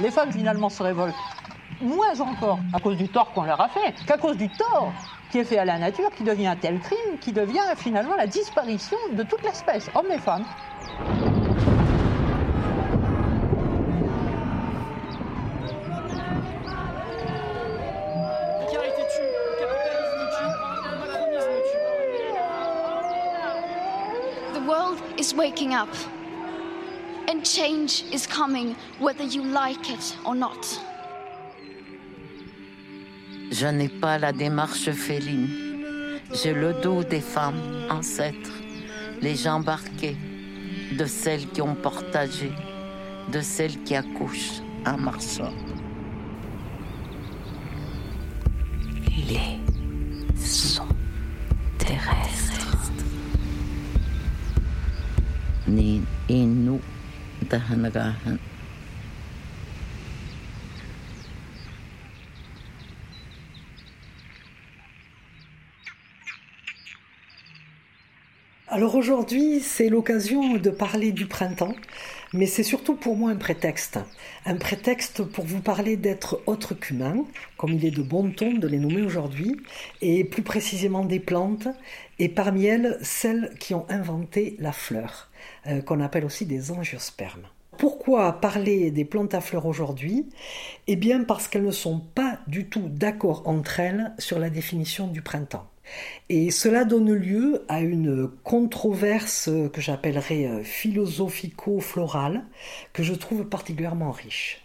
Les femmes finalement se révoltent moins encore à cause du tort qu'on leur a fait qu'à cause du tort qui est fait à la nature, qui devient un tel crime, qui devient finalement la disparition de toute l'espèce, hommes et femmes. The world is waking up. And change is coming whether you like it or not. Je n'ai pas la démarche féline. J'ai le dos des femmes ancêtres, les jambes arquées, de celles qui ont partagé, de celles qui accouchent en marchant. Les sons terrestres. Ni 的很那个很 aujourd'hui, c'est l'occasion de parler du printemps, mais c'est surtout pour moi un prétexte. Un prétexte pour vous parler d'êtres autres qu'humains, comme il est de bon ton de les nommer aujourd'hui, et plus précisément des plantes, et parmi elles, celles qui ont inventé la fleur, euh, qu'on appelle aussi des angiospermes. Pourquoi parler des plantes à fleurs aujourd'hui? Eh bien parce qu'elles ne sont pas du tout d'accord entre elles sur la définition du printemps. Et cela donne lieu à une controverse que j'appellerais euh, philosophico-florale, que je trouve particulièrement riche.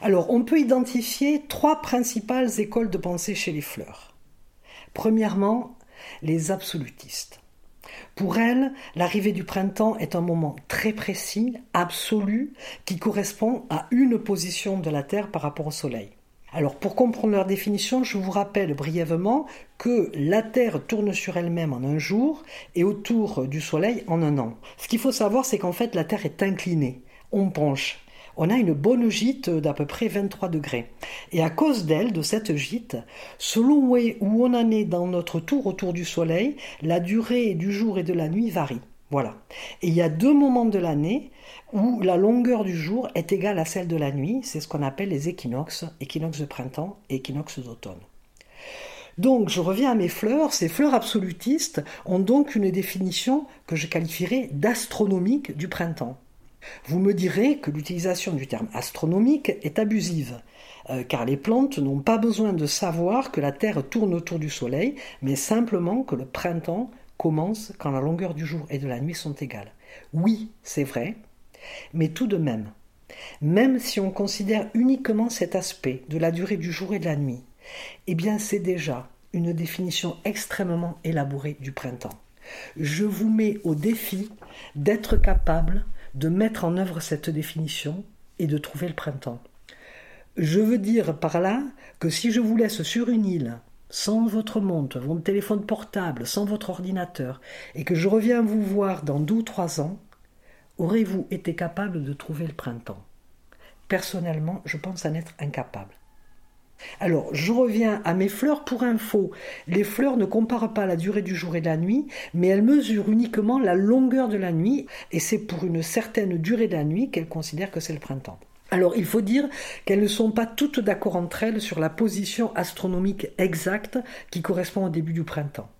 Alors, on peut identifier trois principales écoles de pensée chez les fleurs. Premièrement, les absolutistes. Pour elles, l'arrivée du printemps est un moment très précis, absolu, qui correspond à une position de la Terre par rapport au Soleil. Alors pour comprendre leur définition, je vous rappelle brièvement que la Terre tourne sur elle-même en un jour et autour du Soleil en un an. Ce qu'il faut savoir, c'est qu'en fait la Terre est inclinée. On penche. On a une bonne gîte d'à peu près 23 degrés. Et à cause d'elle, de cette gîte, selon où on en est dans notre tour autour du Soleil, la durée du jour et de la nuit varie. Voilà. Et il y a deux moments de l'année où la longueur du jour est égale à celle de la nuit. C'est ce qu'on appelle les équinoxes, équinoxes de printemps et équinoxes d'automne. Donc, je reviens à mes fleurs. Ces fleurs absolutistes ont donc une définition que je qualifierais d'astronomique du printemps. Vous me direz que l'utilisation du terme astronomique est abusive, euh, car les plantes n'ont pas besoin de savoir que la Terre tourne autour du Soleil, mais simplement que le printemps commence quand la longueur du jour et de la nuit sont égales. Oui, c'est vrai, mais tout de même, même si on considère uniquement cet aspect de la durée du jour et de la nuit, eh bien c'est déjà une définition extrêmement élaborée du printemps. Je vous mets au défi d'être capable de mettre en œuvre cette définition et de trouver le printemps. Je veux dire par là que si je vous laisse sur une île sans votre montre, votre téléphone portable, sans votre ordinateur, et que je reviens vous voir dans deux ou trois ans, aurez-vous été capable de trouver le printemps? Personnellement, je pense en être incapable. Alors, je reviens à mes fleurs pour info. Les fleurs ne comparent pas la durée du jour et de la nuit, mais elles mesurent uniquement la longueur de la nuit, et c'est pour une certaine durée de la nuit qu'elles considèrent que c'est le printemps. Alors il faut dire qu'elles ne sont pas toutes d'accord entre elles sur la position astronomique exacte qui correspond au début du printemps.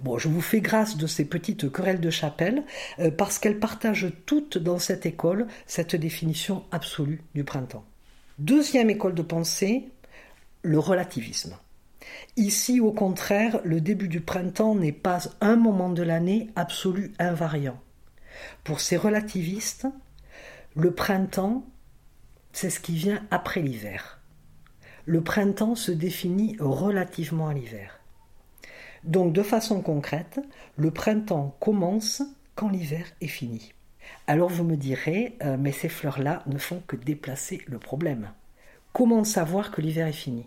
Bon, je vous fais grâce de ces petites querelles de chapelle euh, parce qu'elles partagent toutes dans cette école cette définition absolue du printemps. Deuxième école de pensée, le relativisme. Ici, au contraire, le début du printemps n'est pas un moment de l'année absolu invariant. Pour ces relativistes, le printemps c'est ce qui vient après l'hiver. Le printemps se définit relativement à l'hiver. Donc de façon concrète, le printemps commence quand l'hiver est fini. Alors vous me direz, euh, mais ces fleurs-là ne font que déplacer le problème. Comment savoir que l'hiver est fini?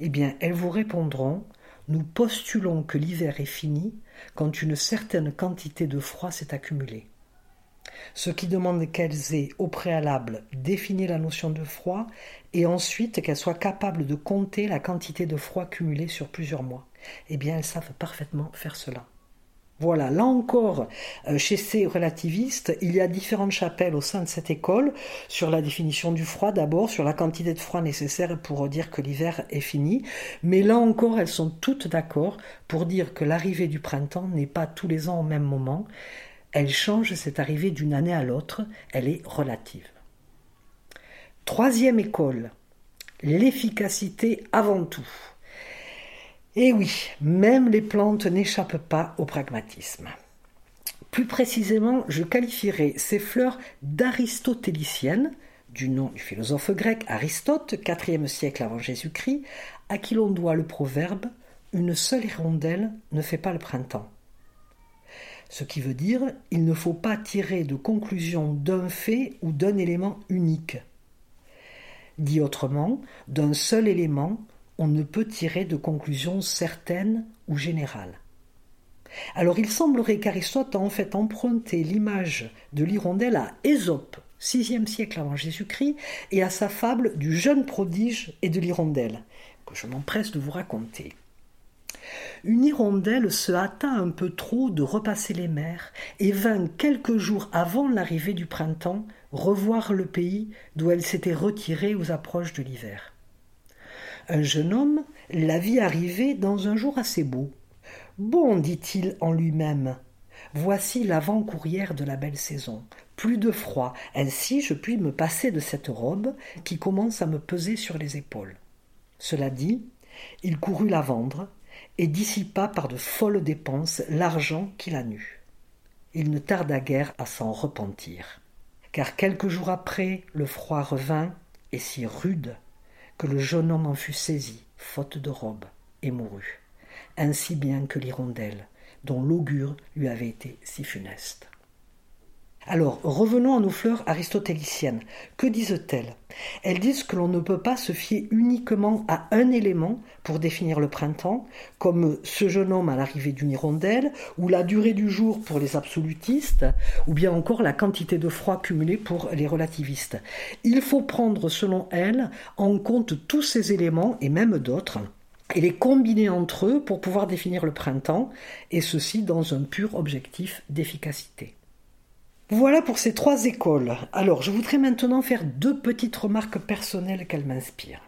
Eh bien, elles vous répondront, nous postulons que l'hiver est fini quand une certaine quantité de froid s'est accumulée ce qui demande qu'elles aient au préalable défini la notion de froid et ensuite qu'elles soient capables de compter la quantité de froid cumulée sur plusieurs mois. Eh bien, elles savent parfaitement faire cela. Voilà, là encore, euh, chez ces relativistes, il y a différentes chapelles au sein de cette école, sur la définition du froid d'abord, sur la quantité de froid nécessaire pour dire que l'hiver est fini, mais là encore, elles sont toutes d'accord pour dire que l'arrivée du printemps n'est pas tous les ans au même moment, elle change cette arrivée d'une année à l'autre, elle est relative. Troisième école, l'efficacité avant tout. Et eh oui, même les plantes n'échappent pas au pragmatisme. Plus précisément, je qualifierais ces fleurs d'aristotéliciennes, du nom du philosophe grec Aristote, 4e siècle avant Jésus-Christ, à qui l'on doit le proverbe Une seule hirondelle ne fait pas le printemps. Ce qui veut dire il ne faut pas tirer de conclusion d'un fait ou d'un élément unique. Dit autrement, d'un seul élément, on ne peut tirer de conclusions certaines ou générales. Alors il semblerait qu'Aristote a en fait emprunté l'image de l'hirondelle à Ésope, VIe siècle avant Jésus-Christ, et à sa fable du jeune prodige et de l'hirondelle, que je m'empresse de vous raconter. Une hirondelle se hâta un peu trop de repasser les mers et vint quelques jours avant l'arrivée du printemps revoir le pays d'où elle s'était retirée aux approches de l'hiver. Un jeune homme la vit arriver dans un jour assez beau. Bon, dit-il en lui-même, voici l'avant-courrière de la belle saison. Plus de froid, ainsi je puis me passer de cette robe qui commence à me peser sur les épaules. Cela dit, il courut la vendre et dissipa par de folles dépenses l'argent qu'il a nu. Il ne tarda guère à s'en repentir, car quelques jours après le froid revint, et si rude que le jeune homme en fut saisi, faute de robe, et mourut, ainsi bien que l'hirondelle, dont l'augure lui avait été si funeste. Alors, revenons à nos fleurs aristotéliciennes. Que disent-elles? Elles disent que l'on ne peut pas se fier uniquement à un élément pour définir le printemps, comme ce jeune homme à l'arrivée d'une hirondelle, ou la durée du jour pour les absolutistes, ou bien encore la quantité de froid cumulée pour les relativistes. Il faut prendre, selon elles, en compte tous ces éléments, et même d'autres, et les combiner entre eux pour pouvoir définir le printemps, et ceci dans un pur objectif d'efficacité. Voilà pour ces trois écoles. Alors, je voudrais maintenant faire deux petites remarques personnelles qu'elles m'inspirent.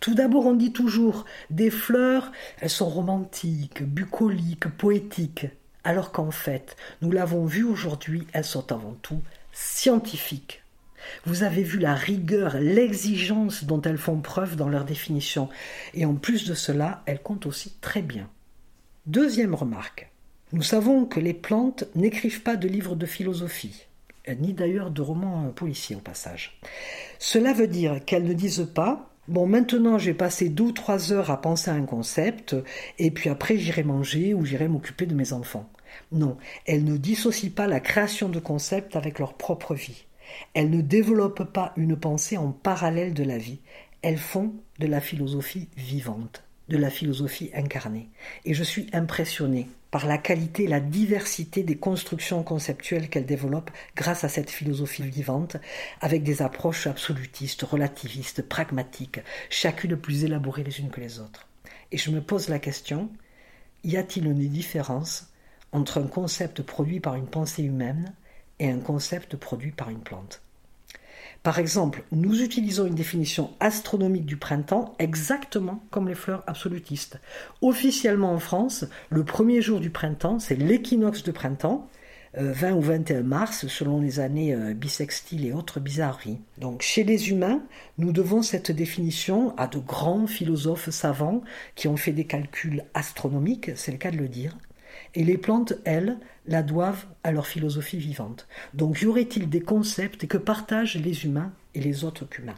Tout d'abord, on dit toujours des fleurs, elles sont romantiques, bucoliques, poétiques, alors qu'en fait, nous l'avons vu aujourd'hui, elles sont avant tout scientifiques. Vous avez vu la rigueur, l'exigence dont elles font preuve dans leur définition, et en plus de cela, elles comptent aussi très bien. Deuxième remarque. Nous savons que les plantes n'écrivent pas de livres de philosophie, ni d'ailleurs de romans policiers au passage. Cela veut dire qu'elles ne disent pas Bon, maintenant j'ai passé deux ou trois heures à penser à un concept, et puis après j'irai manger ou j'irai m'occuper de mes enfants. Non, elles ne dissocient pas la création de concepts avec leur propre vie. Elles ne développent pas une pensée en parallèle de la vie. Elles font de la philosophie vivante, de la philosophie incarnée. Et je suis impressionné par la qualité et la diversité des constructions conceptuelles qu'elle développe grâce à cette philosophie vivante, avec des approches absolutistes, relativistes, pragmatiques, chacune plus élaborée les unes que les autres. Et je me pose la question, y a-t-il une différence entre un concept produit par une pensée humaine et un concept produit par une plante? Par exemple, nous utilisons une définition astronomique du printemps exactement comme les fleurs absolutistes. Officiellement en France, le premier jour du printemps, c'est l'équinoxe de printemps, 20 euh, ou 21 mars, selon les années euh, bissextiles et autres bizarreries. Donc, chez les humains, nous devons cette définition à de grands philosophes savants qui ont fait des calculs astronomiques, c'est le cas de le dire, et les plantes, elles, la doivent à leur philosophie vivante. Donc y aurait-il des concepts que partagent les humains et les autres humains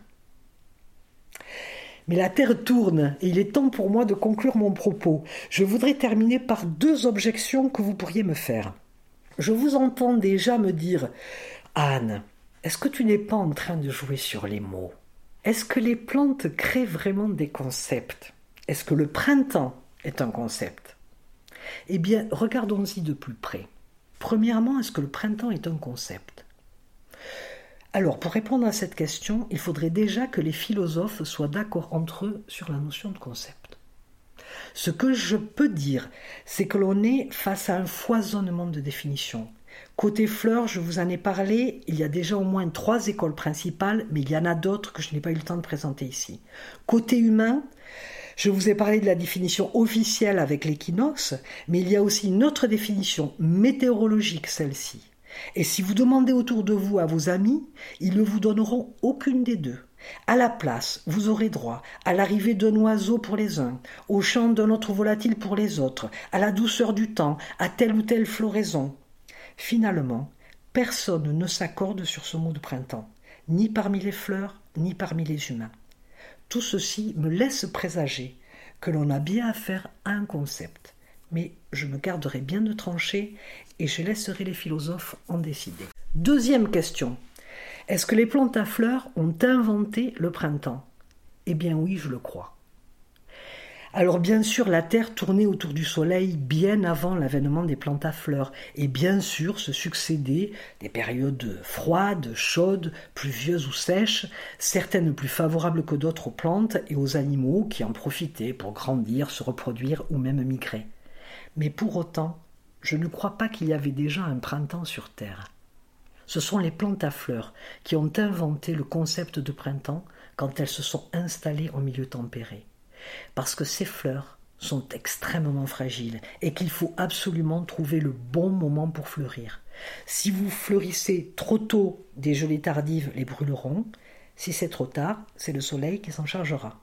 mais la Terre tourne et il est temps pour moi de conclure mon propos. Je voudrais terminer par deux objections que vous pourriez me faire. Je vous entends déjà me dire Anne, est-ce que tu n'es pas en train de jouer sur les mots? Est-ce que les plantes créent vraiment des concepts? Est-ce que le printemps est un concept? Eh bien, regardons-y de plus près. Premièrement, est-ce que le printemps est un concept? Alors, pour répondre à cette question, il faudrait déjà que les philosophes soient d'accord entre eux sur la notion de concept. Ce que je peux dire, c'est que l'on est face à un foisonnement de définitions. Côté fleurs, je vous en ai parlé, il y a déjà au moins trois écoles principales, mais il y en a d'autres que je n'ai pas eu le temps de présenter ici. Côté humain, je vous ai parlé de la définition officielle avec l'équinoxe, mais il y a aussi une autre définition météorologique, celle-ci. Et si vous demandez autour de vous à vos amis, ils ne vous donneront aucune des deux. À la place, vous aurez droit à l'arrivée d'un oiseau pour les uns, au chant d'un autre volatile pour les autres, à la douceur du temps, à telle ou telle floraison. Finalement, personne ne s'accorde sur ce mot de printemps, ni parmi les fleurs, ni parmi les humains. Tout ceci me laisse présager que l'on a bien affaire à un concept, mais je me garderai bien de trancher et je laisserai les philosophes en décider. Deuxième question. Est-ce que les plantes à fleurs ont inventé le printemps? Eh bien oui, je le crois. Alors bien sûr, la Terre tournait autour du Soleil bien avant l'avènement des plantes à fleurs, et bien sûr se succédaient des périodes froides, chaudes, pluvieuses ou sèches, certaines plus favorables que d'autres aux plantes et aux animaux qui en profitaient pour grandir, se reproduire ou même migrer. Mais pour autant, je ne crois pas qu'il y avait déjà un printemps sur Terre. Ce sont les plantes à fleurs qui ont inventé le concept de printemps quand elles se sont installées en milieu tempéré. Parce que ces fleurs sont extrêmement fragiles et qu'il faut absolument trouver le bon moment pour fleurir. Si vous fleurissez trop tôt, des gelées tardives les brûleront. Si c'est trop tard, c'est le soleil qui s'en chargera.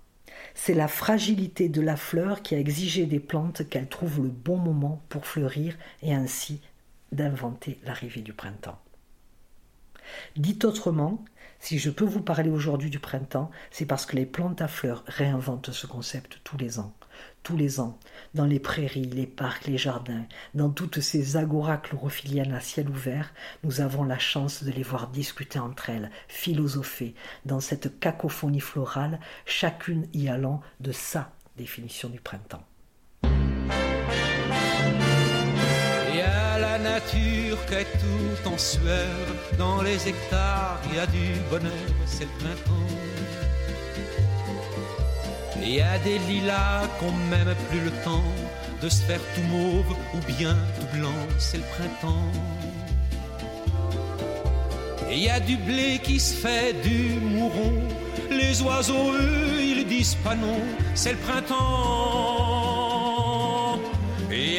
C'est la fragilité de la fleur qui a exigé des plantes qu'elles trouvent le bon moment pour fleurir et ainsi d'inventer l'arrivée du printemps. Dit autrement, si je peux vous parler aujourd'hui du printemps, c'est parce que les plantes à fleurs réinventent ce concept tous les ans. Tous les ans, dans les prairies, les parcs, les jardins, dans toutes ces agoras chlorophylliennes à ciel ouvert, nous avons la chance de les voir discuter entre elles, philosopher, dans cette cacophonie florale, chacune y allant de sa définition du printemps. Nature qu'est tout en sueur. Dans les hectares, il y a du bonheur, c'est le printemps. Il y a des lilas qu'on même plus le temps de se faire tout mauve ou bien tout blanc, c'est le printemps. Il y a du blé qui se fait du mouron. Les oiseaux, eux, ils disent pas non, c'est le printemps.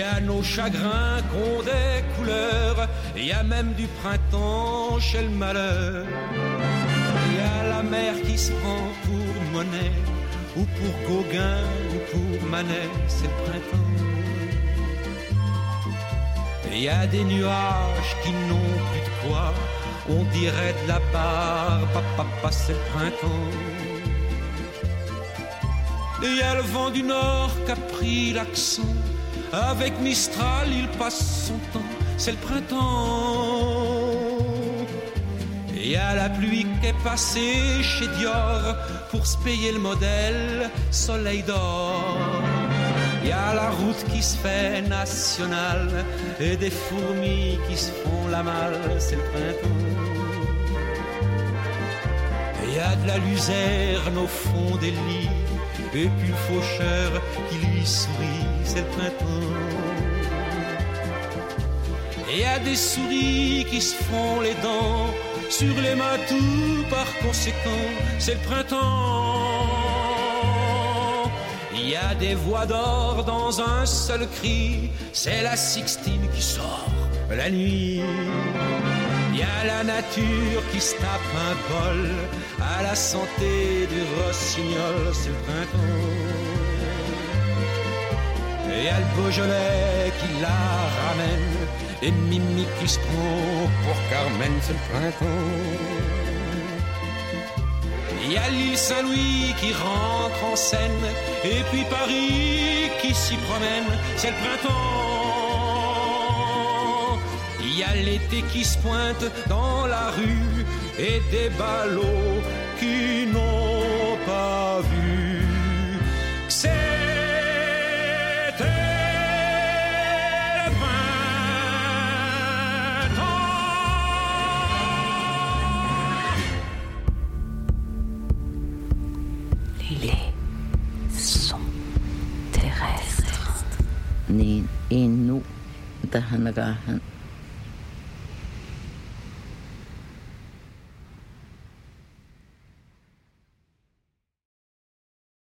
Et à nos chagrins qu'ont des couleurs, y a même du printemps chez le malheur. Il y a la mer qui se prend pour monnaie ou pour Gauguin, ou pour Manet, c'est le printemps. Il y a des nuages qui n'ont plus de quoi, on dirait de la barbe, papa, c'est le printemps. Et il y a le vent du nord qui a pris l'accent, avec Mistral il passe son temps, c'est le printemps. Il y a la pluie qui est passée chez Dior pour se payer le modèle Soleil d'or. Il y a la route qui se fait nationale et des fourmis qui se font la malle, c'est le printemps. Il y a de la luzerne au fond des lits et puis le faucheur qui lui sourit, c'est le printemps. Y a des souris qui se font les dents sur les matous, par conséquent, c'est le printemps. Il y a des voix d'or dans un seul cri, c'est la Sixtine qui sort la nuit. Il y a la nature qui se tape un bol à la santé du rossignol, c'est le printemps. Et y a Beaujolais qui la ramène et Mimi qui se pour Carmen, c'est le printemps. Il y a l'île Saint-Louis qui rentre en scène, et puis Paris qui s'y promène, c'est le printemps. Il y a l'été qui se pointe dans la rue, et des ballots qui n'ont pas vu. Yoga. And